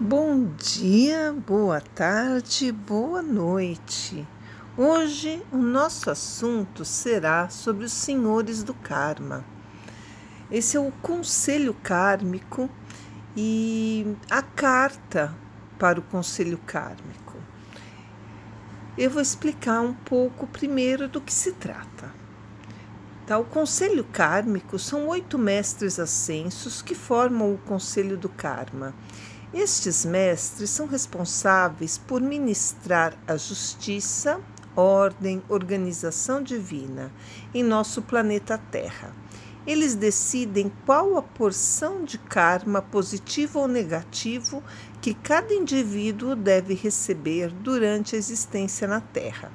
Bom dia, boa tarde, boa noite. Hoje o nosso assunto será sobre os senhores do karma. Esse é o conselho kármico e a carta para o conselho kármico. Eu vou explicar um pouco primeiro do que se trata. Tá, o conselho kármico são oito mestres ascensos que formam o conselho do karma estes mestres são responsáveis por ministrar a justiça, ordem, organização divina em nosso planeta Terra. Eles decidem qual a porção de karma positivo ou negativo que cada indivíduo deve receber durante a existência na Terra.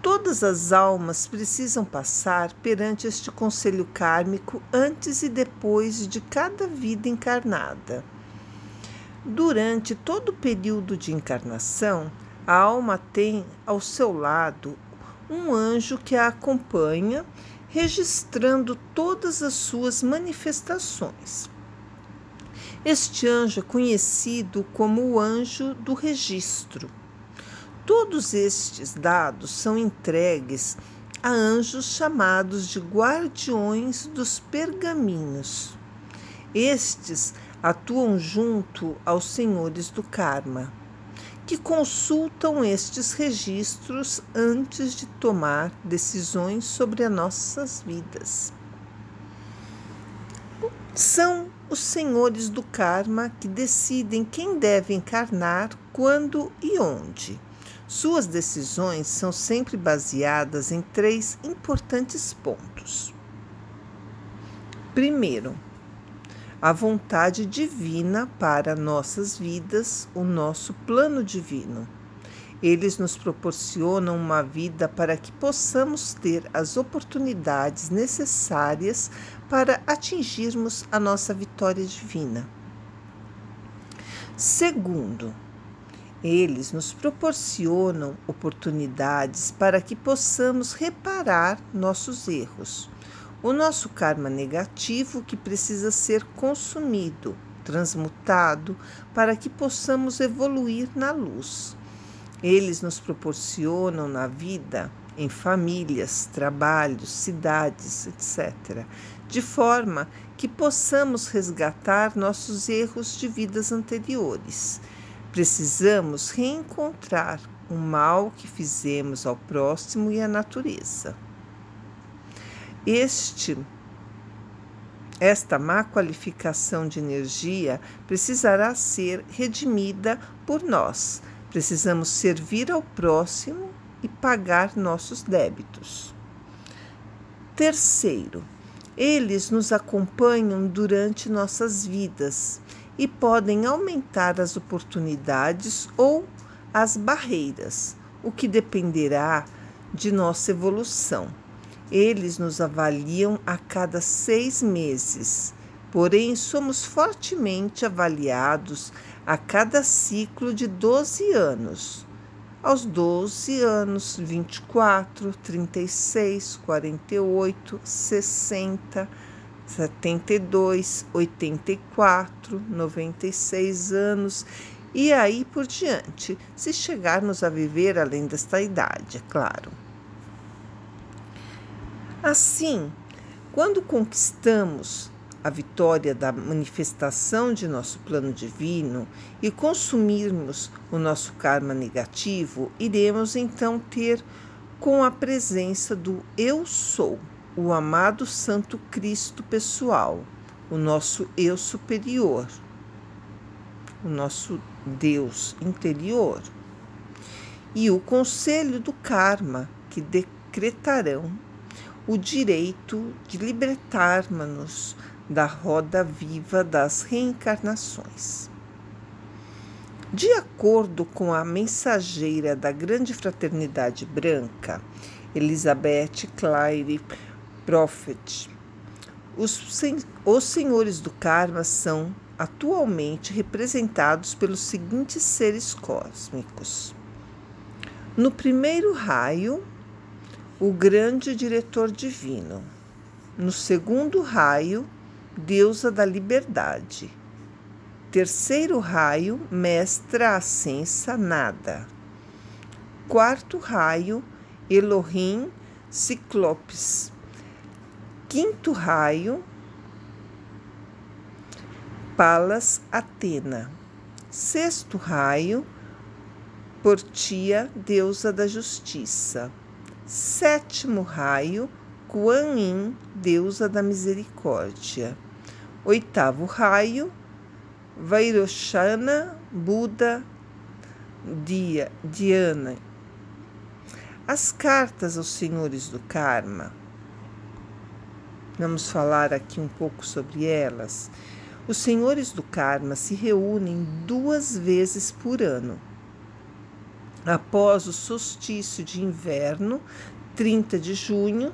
Todas as almas precisam passar perante este conselho kármico antes e depois de cada vida encarnada. Durante todo o período de encarnação, a alma tem ao seu lado um anjo que a acompanha, registrando todas as suas manifestações. Este anjo é conhecido como o anjo do registro. Todos estes dados são entregues a anjos chamados de guardiões dos pergaminhos. Estes atuam junto aos senhores do karma, que consultam estes registros antes de tomar decisões sobre as nossas vidas. São os senhores do karma que decidem quem deve encarnar, quando e onde. Suas decisões são sempre baseadas em três importantes pontos. Primeiro, a vontade divina para nossas vidas, o nosso plano divino. Eles nos proporcionam uma vida para que possamos ter as oportunidades necessárias para atingirmos a nossa vitória divina. Segundo, eles nos proporcionam oportunidades para que possamos reparar nossos erros o nosso karma negativo que precisa ser consumido, transmutado, para que possamos evoluir na luz. Eles nos proporcionam na vida, em famílias, trabalhos, cidades, etc., de forma que possamos resgatar nossos erros de vidas anteriores. Precisamos reencontrar o mal que fizemos ao próximo e à natureza. Este esta má qualificação de energia precisará ser redimida por nós. Precisamos servir ao próximo e pagar nossos débitos. Terceiro, eles nos acompanham durante nossas vidas e podem aumentar as oportunidades ou as barreiras, o que dependerá de nossa evolução. Eles nos avaliam a cada seis meses, porém somos fortemente avaliados a cada ciclo de 12 anos. Aos 12 anos, 24, 36, 48, 60, 72, 84, 96 anos e aí por diante, se chegarmos a viver além desta idade, é claro. Assim, quando conquistamos a vitória da manifestação de nosso plano divino e consumirmos o nosso karma negativo, iremos então ter com a presença do Eu Sou, o amado Santo Cristo pessoal, o nosso Eu superior, o nosso Deus interior, e o conselho do karma que decretarão o direito de libertarmos-nos da roda viva das reencarnações. De acordo com a mensageira da Grande Fraternidade Branca, Elizabeth Clare Prophet, os, sen os senhores do karma são atualmente representados pelos seguintes seres cósmicos. No primeiro raio, o grande diretor divino. No segundo raio, deusa da liberdade. Terceiro raio, mestra ascensa nada. Quarto raio, Elohim Ciclopes. Quinto raio, Palas Atena. Sexto raio, Portia, deusa da justiça. Sétimo raio, Kuan Yin, deusa da misericórdia. Oitavo raio, Vairoshana, Buda, Dia, Diana. As cartas aos senhores do karma. Vamos falar aqui um pouco sobre elas. Os senhores do karma se reúnem duas vezes por ano. Após o solstício de inverno, 30 de junho,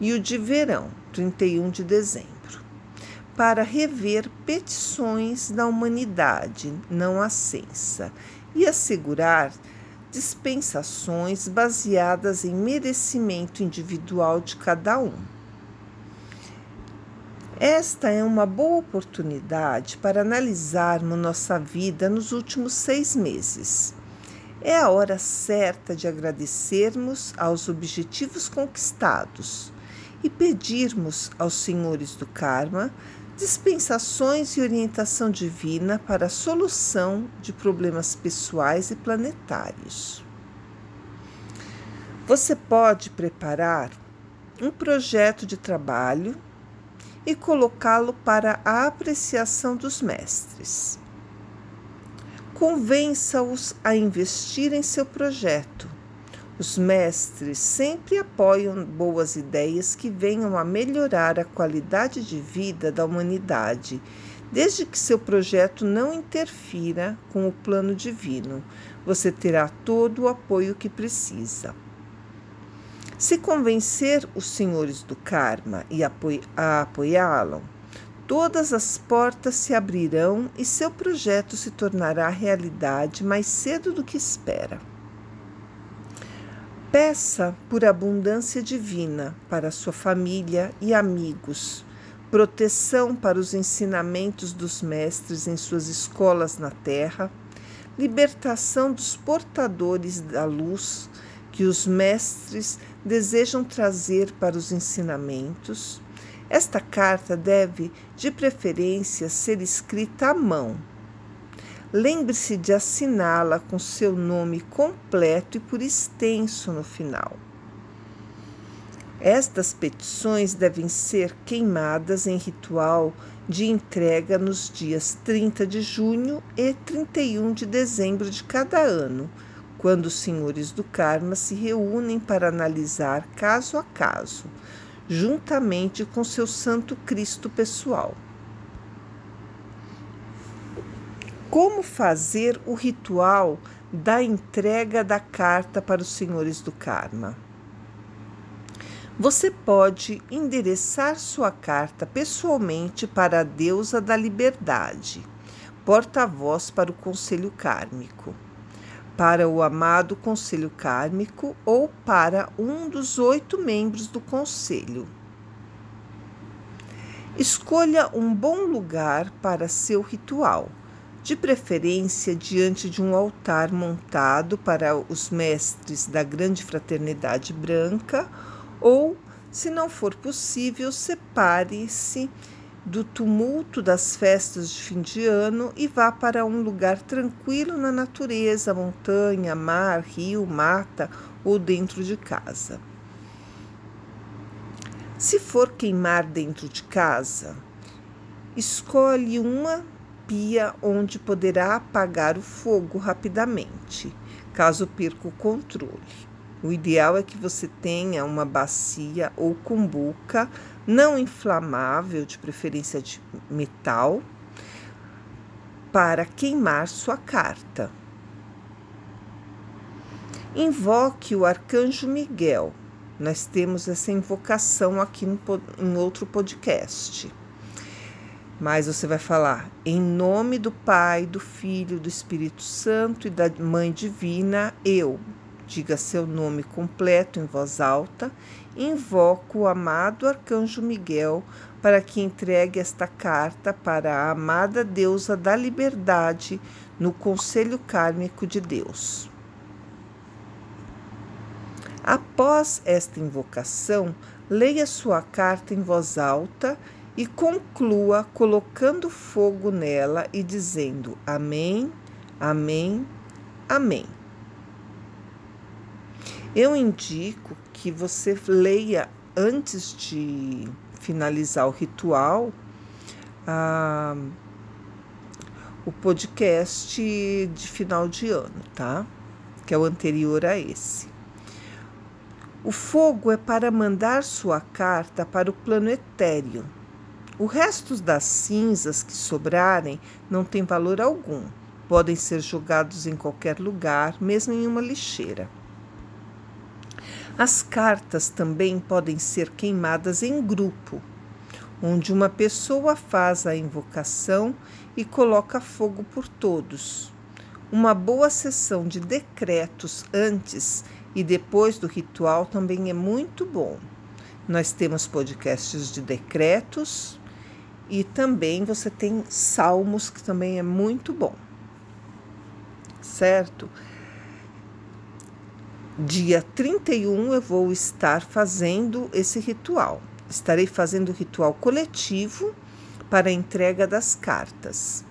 e o de verão, 31 de dezembro para rever petições da humanidade não ascensa e assegurar dispensações baseadas em merecimento individual de cada um. Esta é uma boa oportunidade para analisarmos nossa vida nos últimos seis meses. É a hora certa de agradecermos aos objetivos conquistados e pedirmos aos senhores do karma dispensações e orientação divina para a solução de problemas pessoais e planetários. Você pode preparar um projeto de trabalho e colocá-lo para a apreciação dos mestres. Convença-os a investir em seu projeto os mestres sempre apoiam boas ideias que venham a melhorar a qualidade de vida da humanidade, desde que seu projeto não interfira com o plano divino. Você terá todo o apoio que precisa. Se convencer os senhores do karma e a apoiá-lo, todas as portas se abrirão e seu projeto se tornará realidade mais cedo do que espera. Peça por abundância divina para sua família e amigos, proteção para os ensinamentos dos mestres em suas escolas na terra, libertação dos portadores da luz que os mestres desejam trazer para os ensinamentos. Esta carta deve, de preferência, ser escrita à mão Lembre-se de assiná-la com seu nome completo e por extenso no final. Estas petições devem ser queimadas em ritual de entrega nos dias 30 de junho e 31 de dezembro de cada ano, quando os senhores do karma se reúnem para analisar caso a caso, juntamente com seu Santo Cristo pessoal. como fazer o ritual da entrega da carta para os senhores do karma. Você pode endereçar sua carta pessoalmente para a deusa da liberdade, porta-voz para o conselho kármico, para o amado conselho kármico ou para um dos oito membros do conselho. Escolha um bom lugar para seu ritual de preferência diante de um altar montado para os mestres da Grande Fraternidade Branca, ou, se não for possível, separe-se do tumulto das festas de fim de ano e vá para um lugar tranquilo na natureza, montanha, mar, rio, mata ou dentro de casa. Se for queimar dentro de casa, escolhe uma pia onde poderá apagar o fogo rapidamente, caso perca o controle. O ideal é que você tenha uma bacia ou cumbuca não inflamável, de preferência de metal, para queimar sua carta. Invoque o arcanjo Miguel. Nós temos essa invocação aqui em outro podcast. Mas você vai falar em nome do Pai, do Filho, do Espírito Santo e da Mãe Divina, eu, diga seu nome completo em voz alta, invoco o amado arcanjo Miguel para que entregue esta carta para a amada deusa da liberdade no Conselho Kármico de Deus. Após esta invocação, leia sua carta em voz alta e conclua colocando fogo nela e dizendo Amém, Amém, Amém. Eu indico que você leia antes de finalizar o ritual ah, o podcast de final de ano, tá? Que é o anterior a esse. O fogo é para mandar sua carta para o plano etéreo. O resto das cinzas que sobrarem não tem valor algum. Podem ser jogados em qualquer lugar, mesmo em uma lixeira. As cartas também podem ser queimadas em grupo, onde uma pessoa faz a invocação e coloca fogo por todos. Uma boa sessão de decretos antes e depois do ritual também é muito bom. Nós temos podcasts de decretos e também você tem salmos, que também é muito bom. Certo? Dia 31 eu vou estar fazendo esse ritual. Estarei fazendo o ritual coletivo para a entrega das cartas.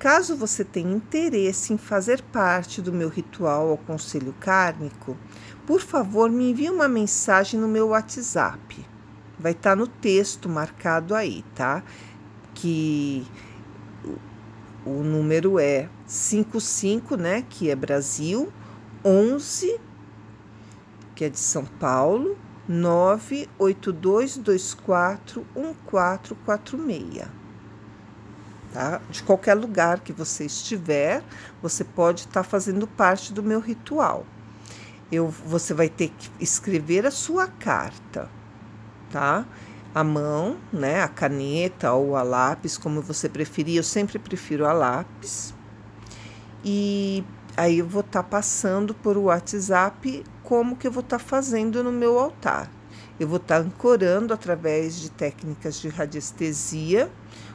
Caso você tenha interesse em fazer parte do meu ritual ao Conselho Kármico, por favor me envie uma mensagem no meu WhatsApp. Vai estar no texto marcado aí, tá? Que o número é 55, né? Que é Brasil, 11 que é de São Paulo, 982241446. Tá? De qualquer lugar que você estiver, você pode estar tá fazendo parte do meu ritual. Eu, você vai ter que escrever a sua carta, tá? A mão, né? A caneta ou a lápis, como você preferir. Eu sempre prefiro a lápis. E aí eu vou estar tá passando por WhatsApp como que eu vou estar tá fazendo no meu altar. Eu vou estar tá ancorando através de técnicas de radiestesia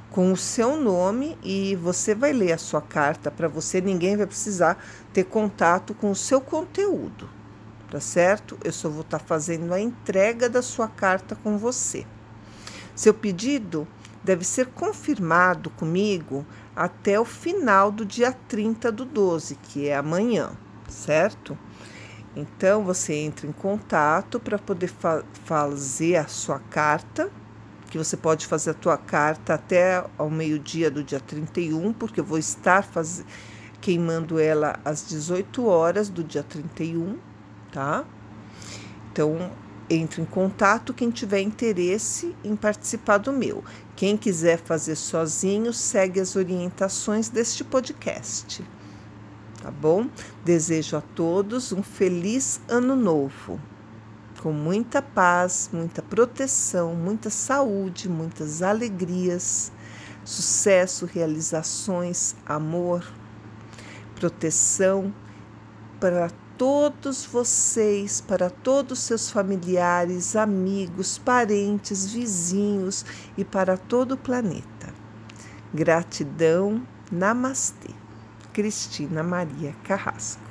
com o seu nome e você vai ler a sua carta para você. Ninguém vai precisar ter contato com o seu conteúdo, tá certo? Eu só vou estar tá fazendo a entrega da sua carta com você. Seu pedido deve ser confirmado comigo até o final do dia 30 do 12, que é amanhã, certo? Então você entra em contato para poder fa fazer a sua carta, que você pode fazer a tua carta até ao meio-dia do dia 31, porque eu vou estar queimando ela às 18 horas do dia 31, tá? Então entre em contato quem tiver interesse em participar do meu. Quem quiser fazer sozinho, segue as orientações deste podcast tá bom? Desejo a todos um feliz ano novo, com muita paz, muita proteção, muita saúde, muitas alegrias, sucesso, realizações, amor, proteção para todos vocês, para todos seus familiares, amigos, parentes, vizinhos e para todo o planeta. Gratidão, namastê. Cristina Maria Carrasco.